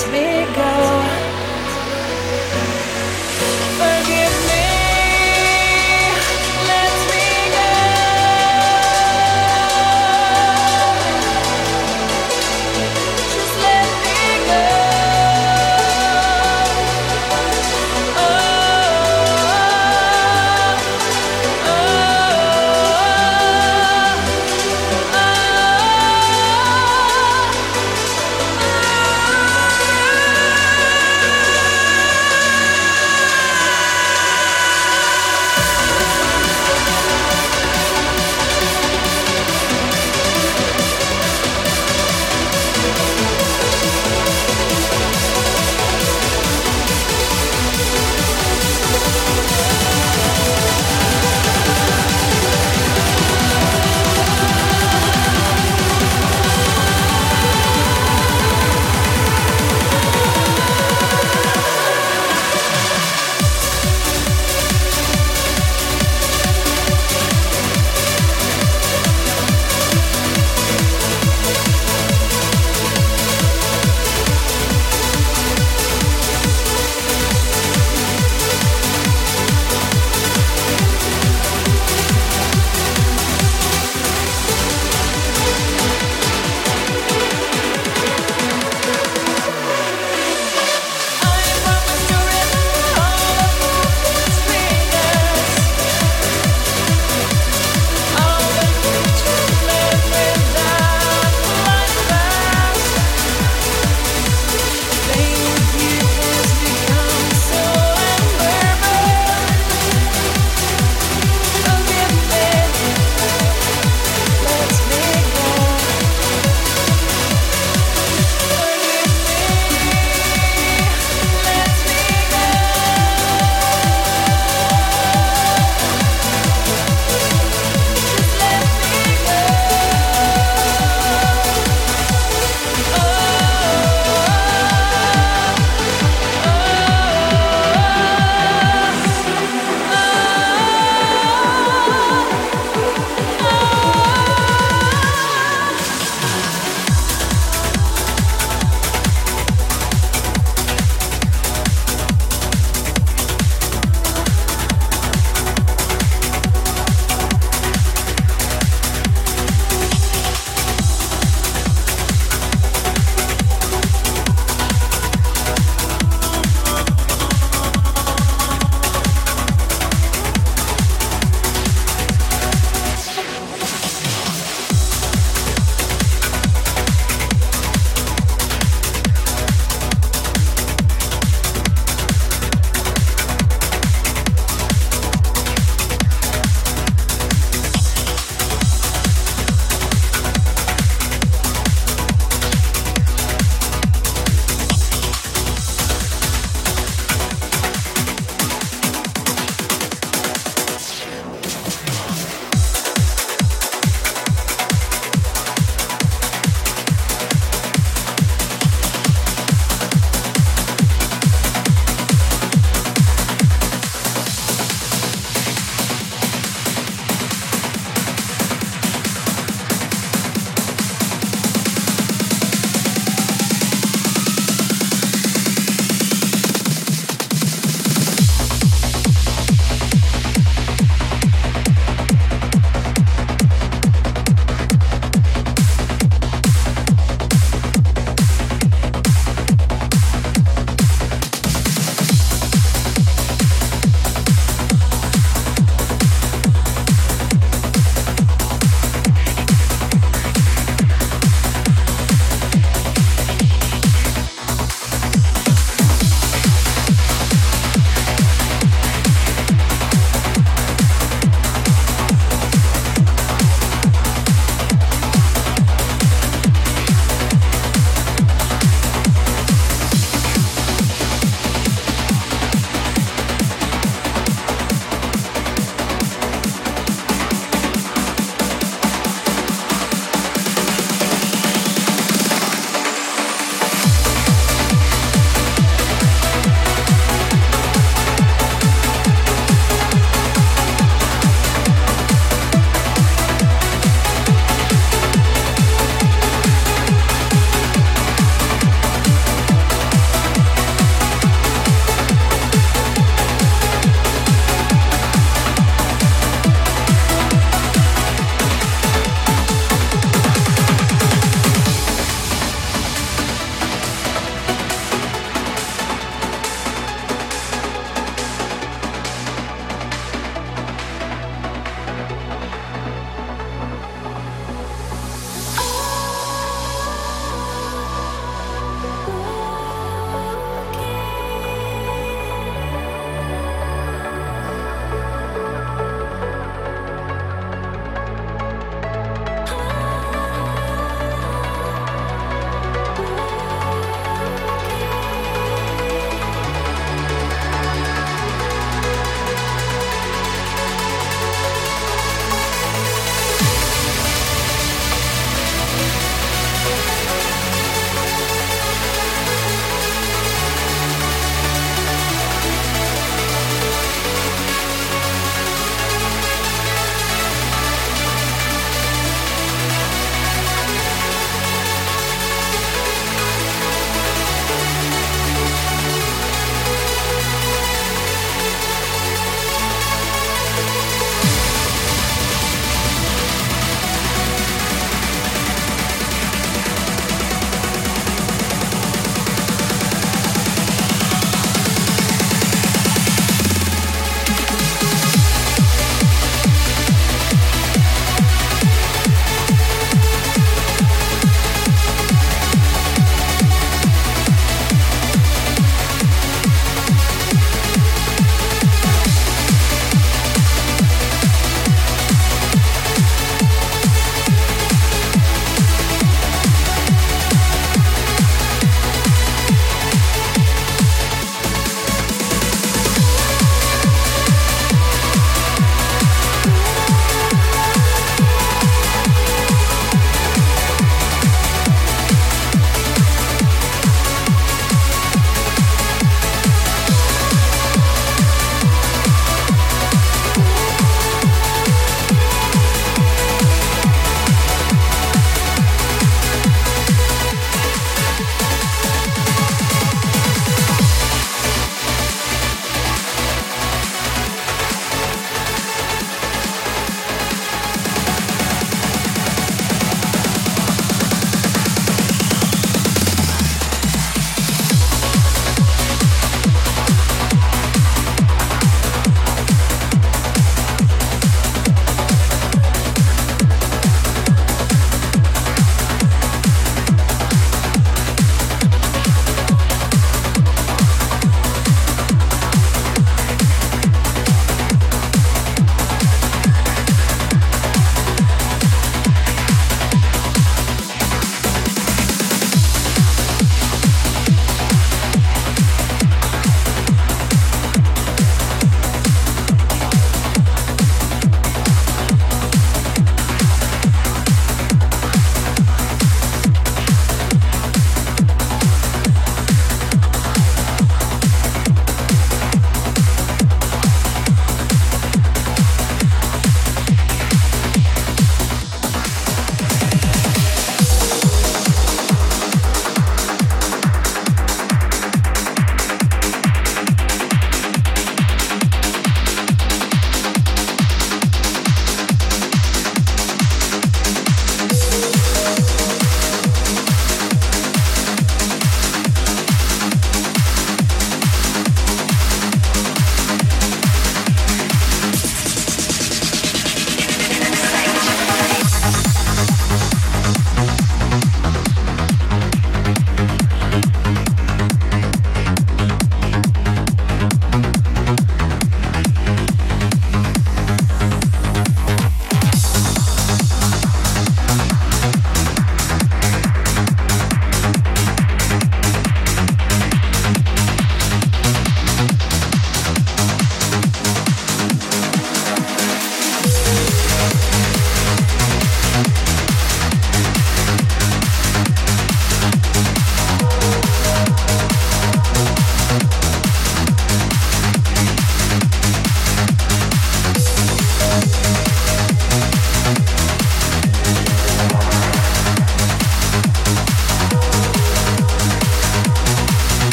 it's been